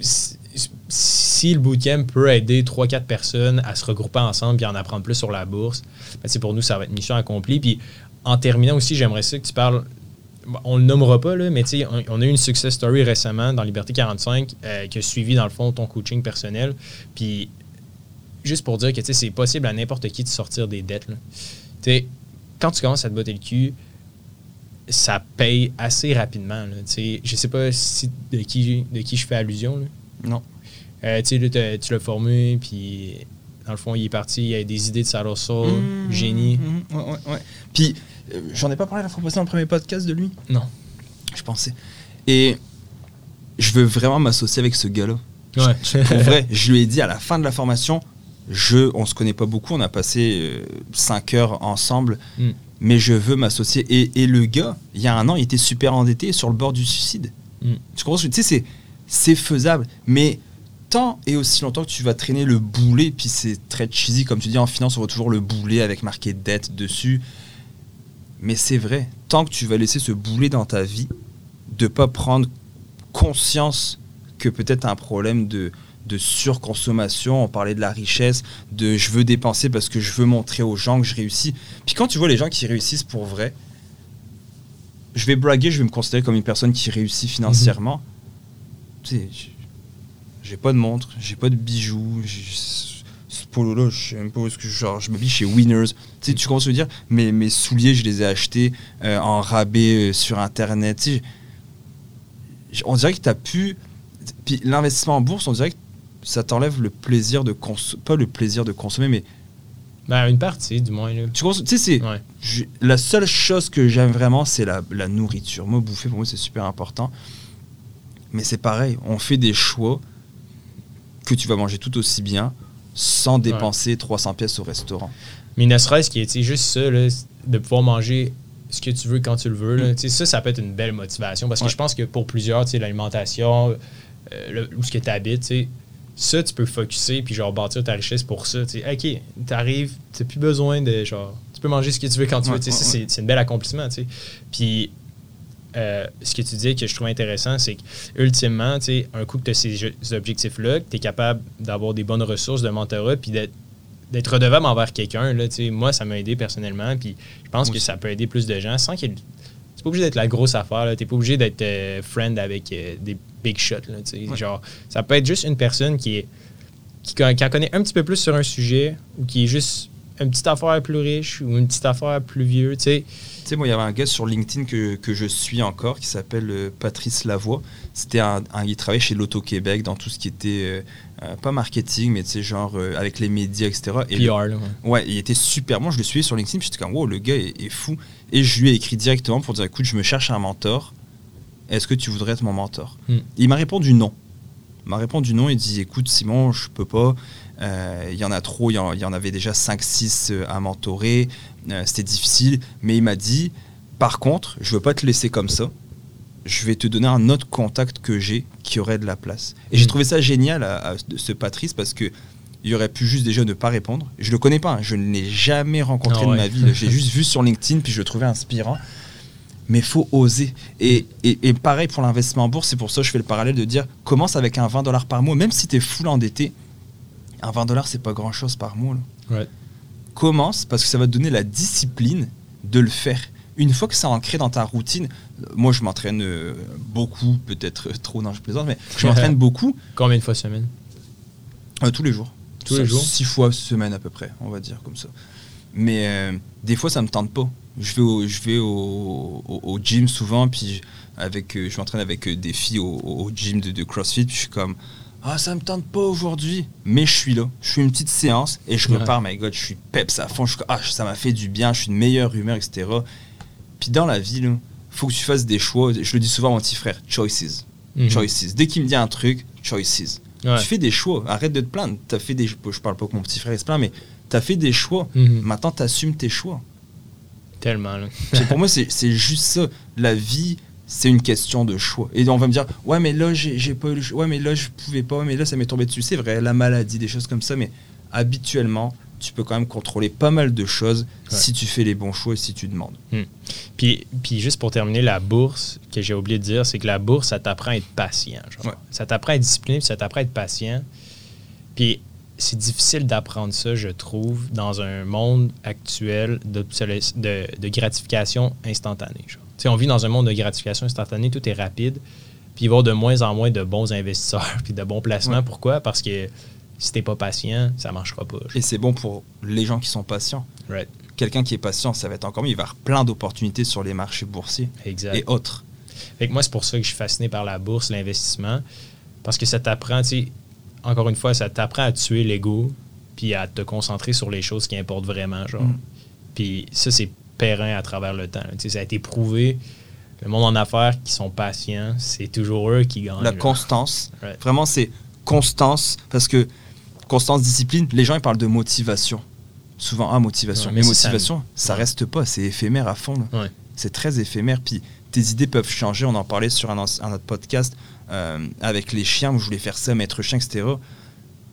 Si- le bootcamp peut aider 3-4 personnes à se regrouper ensemble et en apprendre plus sur la bourse, ben, pour nous, ça va être mission accomplie. Puis en terminant aussi, j'aimerais que tu parles. On le nommera pas, mais on, on a eu une success story récemment dans Liberté 45 euh, qui a suivi, dans le fond, ton coaching personnel. Juste pour dire que c'est possible à n'importe qui de sortir des dettes. là. Quand tu commences à te botter le cul, ça paye assez rapidement. Là, je sais pas si, de, qui, de qui je fais allusion. là. Non. Euh, tu là, l'as formé, puis dans le fond, il est parti, il a des idées de Soul, Mmh, génie. mmh, ouais, ouais, ouais. Puis, euh, j'en ai pas parlé la fois passée dans le premier podcast de lui Non. Je pensais. Et je veux vraiment m'associer avec ce gars-là. Ouais. Pour vrai, je lui ai dit à la fin de la formation, je, on se connaît pas beaucoup, on a passé 5 heures ensemble, Mm. mais je veux m'associer. Et, et le gars, il y a un an, il était super endetté sur le bord du suicide. Mm. Tu comprends ce que tu sais, c'est, faisable, mais tant et aussi longtemps que tu vas traîner le boulet, puis c'est très cheesy, comme tu dis, en finance, on voit toujours le boulet avec marqué dette dessus. Mais c'est vrai, tant que tu vas laisser ce boulet dans ta vie, de pas prendre conscience que peut-être tu as un problème de, de surconsommation, on parlait de la richesse, de je veux dépenser parce que je veux montrer aux gens que je réussis. Puis quand tu vois les gens qui réussissent pour vrai, je vais braguer, je vais me considérer comme une personne qui réussit financièrement. Tu sais, j'ai pas de montre, j'ai pas de bijoux, ce polo-là, je sais même pas où est-ce que je, genre, je m'habille chez Winners. Tu sais, tu commences à dire, mes, mes souliers, je les ai achetés euh, en rabais euh, sur Internet. Tu sais, on dirait que tu as pu. Puis l'investissement en bourse, on dirait que ça t'enlève le plaisir de consommer. Pas le plaisir de consommer, mais Ben, une partie, du moins. Là. tu sais, c'est. Ouais. la seule chose que j'aime vraiment, c'est la, la nourriture. Moi, bouffer, pour moi, c'est super important. Mais c'est pareil, on fait des choix que tu vas manger tout aussi bien sans dépenser 300 pièces au restaurant. Mais ne serait-ce qu'il sais, juste ça, là, de pouvoir manger ce que tu veux quand tu le veux. là. Mm. Ça, ça peut être une belle motivation parce que Ouais. je pense que pour plusieurs, tu sais, l'alimentation, euh, où ce que tu habites, tu sais, ça, tu peux focuser puis genre bâtir ta richesse pour ça. tu sais. OK, t'arrives, t'as plus besoin de genre. Tu peux manger ce que tu veux quand tu Ouais, veux. ouais, c'est- un bel accomplissement. tu sais. Puis euh, ce que tu disais que je trouve intéressant, c'est que ultimement, tu sais, un coup que tu as ces, objectifs-là, que tu es capable d'avoir des bonnes ressources de mentorat, puis d'être d'être redevable envers quelqu'un, là, tu sais, moi, ça m'a aidé personnellement, puis je pense que ça peut aider plus de gens sans qu'il C'est pas obligé d'être la grosse affaire, tu pas obligé d'être euh, friend avec euh, des big shots, là, Ouais. genre, ça peut être juste une personne qui est qui, qui en connaît un petit peu plus sur un sujet, ou qui est juste une petite affaire plus riche, ou une petite affaire plus vieux, tu sais, moi, il y avait un gars sur LinkedIn que, que je suis encore qui s'appelle euh, Patrice Lavoie. C'était un, un- Il travaillait chez l'Auto-Québec dans tout ce qui était, euh, euh, pas marketing, mais tu sais, genre euh, avec les médias, etc. Et le- PR, là, ouais. Ouais, il était super. Moi, je le suivais sur LinkedIn, puis j'étais comme, wow, le gars est, est fou. Et je lui ai écrit directement pour dire, écoute, je me cherche un mentor. Est-ce que tu voudrais être mon mentor Hmm. Il m'a répondu non. Il m'a répondu non. Il dit, écoute, Simon, je peux pas. Euh, Il y en a trop. Il y en, il y en avait déjà 5-6 à mentorer. Euh, C'était difficile. Mais il m'a dit, par contre, je veux pas te laisser comme ça. Je vais te donner un autre contact que j'ai qui aurait de la place. Et j'ai Hmm. trouvé ça génial à, à ce Patrice parce que il aurait pu juste déjà ne pas répondre. Je le connais pas, hein. je ne l'ai jamais rencontré Ah de ouais. ma vie. J'ai juste vu sur LinkedIn, puis je le trouvais inspirant. Mais il faut oser. Et, et- et pareil pour l'investissement en bourse, c'est pour ça que je fais le parallèle de dire commence avec un 20 dollars par mois, même si tu es full endetté. Un 20 dollars, c'est pas grand chose par mois. là. Ouais. Commence parce que ça va te donner la discipline de le faire. Une fois que c'est ancré dans ta routine, moi je m'entraîne euh, beaucoup, peut-être euh, trop, non je plaisante, mais je m'entraîne beaucoup Combien de fois semaine? Euh, tous les jours. Tous les Ça, jours? Six fois semaine à peu près, on va dire comme ça. Mais euh, des fois, ça me tente pas. Je vais au, je vais au, au- au gym souvent, puis avec, euh, je m'entraîne avec euh, des filles au, gym de, de CrossFit, puis je suis comme ah ça me tente pas aujourd'hui, mais je suis là. Je fais une petite séance et je Ouais. repars. My God, je suis peps à fond. Je ah ça m'a fait du bien, je suis de meilleure humeur, etc. Puis dans la vie, là, faut que tu fasses des choix. Je le dis souvent à mon petit frère, choices, Mhm. choices. Dès qu'il me dit un truc, choices. Ouais. Tu fais des choix. Arrête de te plaindre. As fait des... Je parle pas que mon petit frère il se plaint, mais tu as fait des choix. Mhm. Maintenant, tu assumes tes choix. Tellement, pour moi, c'est juste ça. La vie, c'est une question de choix. Et on va me dire, ouais, mais là, j'ai pas eu le choix. Ouais, mais là, je pouvais pas. Ouais, mais là, ça m'est tombé dessus. C'est vrai, la maladie, des choses comme ça. Mais habituellement, tu peux quand même contrôler pas mal de choses Ouais. si tu fais les bons choix et si tu demandes. Puis, puis juste pour terminer, la bourse, que j'ai oublié de dire, c'est que la bourse, ça t'apprend à être patient. genre. Ouais. Ça t'apprend à être discipliné, puis ça t'apprend à être patient. Puis c'est difficile d'apprendre ça, je trouve, dans un monde actuel de, de gratification instantanée. on vit dans un monde de gratification instantanée, tout est rapide. Puis il va y avoir de moins en moins de bons investisseurs puis de bons placements. Ouais. Pourquoi? Parce que si t'es pas patient, ça marchera pas. Et c'est bon pour les gens qui sont patients. Right. Quelqu'un qui est patient, ça va être encore mieux. Il va avoir plein d'opportunités sur les marchés boursiers Exact. et autres. Fait que moi, c'est pour ça que je suis fasciné par la bourse, l'investissement. Parce que ça t'apprend, tu sais, encore une fois, ça t'apprend à tuer l'ego puis à te concentrer sur les choses qui importent vraiment, genre. Mm. Puis ça, c'est périn à travers le temps. Ça a été prouvé. Le monde en affaires qui sont patients, c'est toujours eux qui gagnent. La genre. constance. Vraiment, c'est constance. Parce que constance, discipline, les gens ils parlent de motivation. Souvent, ah, motivation. Ouais, mais ça- motivation, ça, Ouais. reste pas, c'est éphémère à fond. Ouais. C'est très éphémère. Puis tes idées peuvent changer. On en parlait sur un autre podcast euh, avec les chiens où je voulais faire ça, maître chien, etc.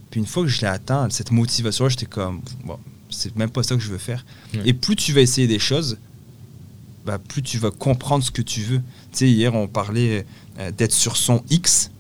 Puis une fois que je l'ai atteint, cette motivation-là, j'étais comme, bon, c'est même pas ça que je veux faire. Ouais. Et plus tu vas essayer des choses, bah, plus tu vas comprendre ce que tu veux. Tu sais, hier, on parlait euh, d'être sur son X.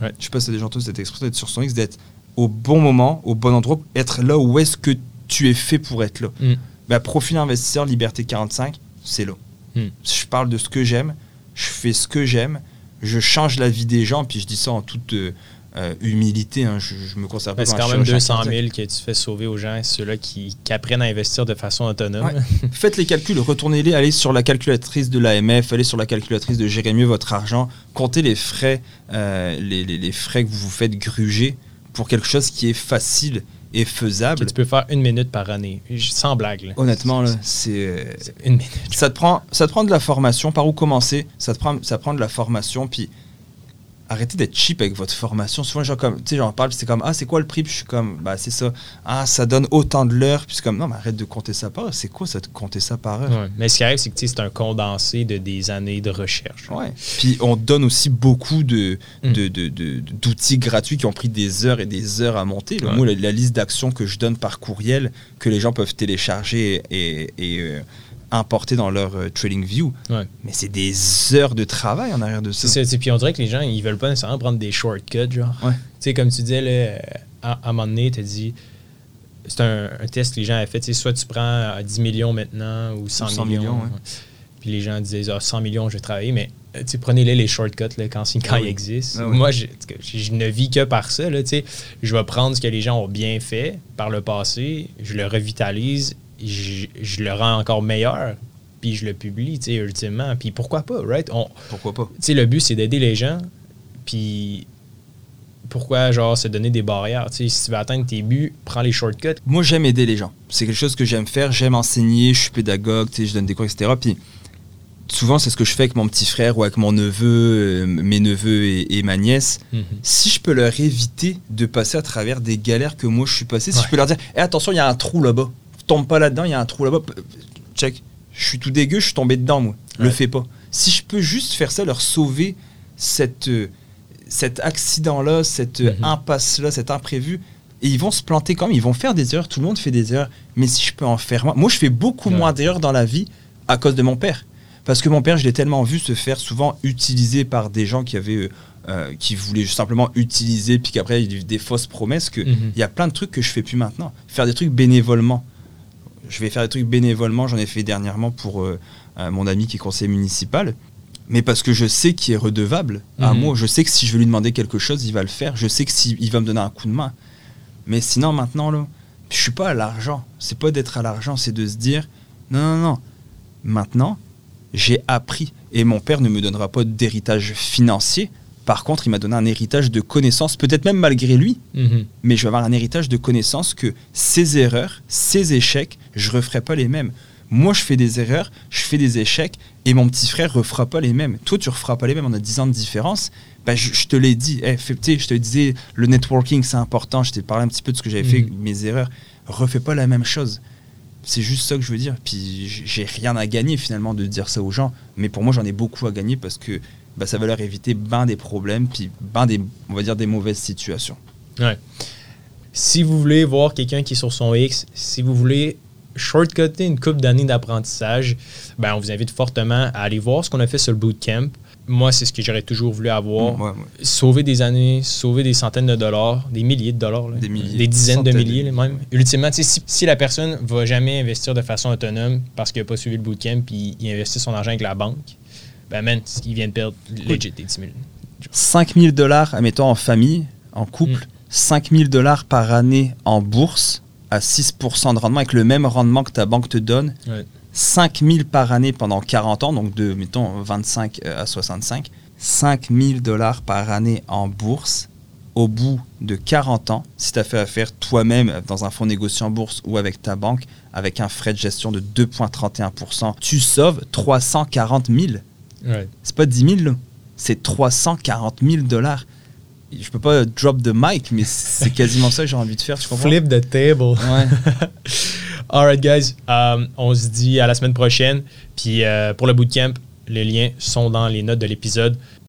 Ouais. Je sais pas si t'as déjà entendu cette expression, d'être sur son X, d'être au bon moment, au bon endroit, être là où est-ce que tu es fait pour être là. Mm. Bah, profil investisseur, Liberté 45, c'est là. Mm. Je parle de ce que j'aime, je fais ce que j'aime, je change la vie des gens, puis je dis ça en toute euh, euh, humilité. hein, je, je me considère pas c'est quand même chirurgien 200 cardiaque. 000 que tu fais sauver aux gens, ceux-là qui, qui apprennent à investir de façon autonome. Ouais. Faites les calculs, retournez-les, allez sur la calculatrice de l'AMF, allez sur la calculatrice de Gérer mieux votre argent, comptez les frais, euh, les, les- les frais que vous vous faites gruger pour quelque chose qui est facile Que faisable. tu peux faire une minute par année. Sans blague. là. Honnêtement, là, C'est une minute. ça te prend ça te prend de la formation. Par où commencer? Ça te prend ça prend de la formation. Puis arrêtez d'être cheap avec votre formation. Souvent, genre comme tu sais, j'en parle, c'est comme ah c'est quoi le prix? Puis je suis comme bah c'est ça. Ah ça donne autant de l'heure. Puis c'est comme non mais arrête de compter ça par heure. C'est quoi ça de compter ça par heure? Ouais. Mais ce qui arrive, c'est que c'est un condensé de des années de recherche. Ouais. Puis on donne aussi beaucoup de, Mm. de- de- de- d'outils gratuits qui ont pris des heures et des heures à monter. Ouais. Moi, la, la liste d'actions que je donne par courriel, que les gens peuvent télécharger et, et, euh, importer dans leur euh, TradingView, Ouais. mais c'est des heures de travail en arrière de ça. C'est ça. Puis on dirait que les gens, ils veulent pas nécessairement prendre des shortcuts, genre. Ouais. Tu sais, comme tu disais, là, euh, à, à un moment donné, tu dit. C'est un, un test que les gens avaient fait. Soit tu prends euh, 10 millions maintenant ou 100, 100 millions. millions, ouais. Puis les gens disaient ah, 100 millions, je vais travailler. Mais euh, tu prenez-les les shortcuts là, quand, quand Ah ils oui. existent. Ah oui. Moi, je, je- je ne vis que par ça. Là, tu sais. je vais prendre ce que les gens ont bien fait par le passé, je le revitalise, je, je le rends encore meilleur, puis je le publie, tu sais, ultimement. Puis pourquoi pas, right? On, Pourquoi pas? tu sais, le but, c'est d'aider les gens. Puis pourquoi, genre, se donner des barrières? Tu sais, si tu veux atteindre tes buts, prends les shortcuts. Moi, j'aime aider les gens. C'est quelque chose que j'aime faire. J'aime enseigner. Je suis pédagogue. tu sais, Je donne des cours, etc. Puis souvent, c'est ce que je fais avec mon petit frère ou avec mon neveu, euh, mes neveux et, et ma nièce. si je peux leur éviter de passer à travers des galères que moi je suis passé, si je peux leur dire Eh, attention, il y a un trou là-bas, tombe pas là-dedans, il y a un trou là-bas, check, je suis tout dégueu, je suis tombé dedans, moi, le fais pas. Si je peux juste faire ça, leur sauver cette, euh, cet accident-là, cette euh, Mhm. impasse-là, cet imprévu, et ils vont se planter quand même, ils vont faire des erreurs, tout le monde fait des erreurs, mais si je peux en faire moins, moi je fais beaucoup Ouais. moins d'erreurs dans la vie à cause de mon père. Parce que mon père, je l'ai tellement vu se faire souvent utiliser par des gens qui avaient. euh, euh, qui voulaient simplement utiliser, puis qu'après il y a eu des fausses promesses, qu'il Mhm. y a plein de trucs que je fais plus maintenant. Faire des trucs bénévolement. Je vais faire des trucs bénévolement, j'en ai fait dernièrement pour euh, euh, mon ami qui est conseiller municipal, mais parce que je sais qu'il est redevable à Mhm. moi. Je sais que si je vais lui demander quelque chose, il va le faire. Je sais que s'il il va me donner un coup de main. Mais sinon, maintenant, là, je suis pas à l'argent. C'est pas d'être à l'argent, c'est de se dire non, non, non. Maintenant, j'ai appris. Et mon père ne me donnera pas d'héritage financier. Par contre, il m'a donné un héritage de connaissances, peut-être même malgré lui, Mhm. mais je vais avoir un héritage de connaissances que ces erreurs, ces échecs, je referai pas les mêmes. Moi, je fais des erreurs, je fais des échecs, et mon petit frère refera pas les mêmes. Toi, tu referas pas les mêmes, on a 10 ans de différence. Bah, je, je te l'ai dit, Eh, je te disais, le networking, c'est important, je t'ai parlé un petit peu de ce que j'avais fait, Mhm. mes erreurs. Refais pas la même chose. C'est juste ça que je veux dire. Puis j'ai rien à gagner finalement de dire ça aux gens, mais pour moi, j'en ai beaucoup à gagner parce que bah, ça va leur éviter ben des problèmes, puis ben des, on va dire, des mauvaises situations. Ouais. Si vous voulez voir quelqu'un qui est sur son X, si vous voulez shortcutter une couple d'années d'apprentissage, ben on vous invite fortement à aller voir ce qu'on a fait sur le bootcamp. Moi, c'est ce que j'aurais toujours voulu avoir. Ouais, ouais. Sauver des années, sauver des centaines de dollars, des milliers de dollars, là. Des milliers. des dizaines de Centaines de milliers même. Ultimement, tu sais, si, si la personne va jamais investir de façon autonome parce qu'il n'a pas suivi le bootcamp puis il investit son argent avec la banque, ben man, il vient de perdre legit des 10 000. 5000 dollars, admettons, en famille, en couple, Mm. 5000 dollars par année en bourse à 6% de rendement, avec le même rendement que ta banque te donne, Ouais. 5000 par année pendant 40 ans, donc de, mettons, 25 à 65, 5000 dollars par année en bourse, au bout de 40 ans, si tu as fait affaire toi-même dans un fonds négocié en bourse ou avec ta banque, avec un frais de gestion de 2,31%, tu sauves 340 000. Ouais. C'est pas 10 000, là. c'est 340 000 dollars. Je peux pas drop the mic, mais c'est quasiment ça que j'ai envie de faire, tu comprends? Flip the table. Ouais. Alright, guys. Um, on se dit à la semaine prochaine. Puis euh, pour le bootcamp, les liens sont dans les notes de l'épisode.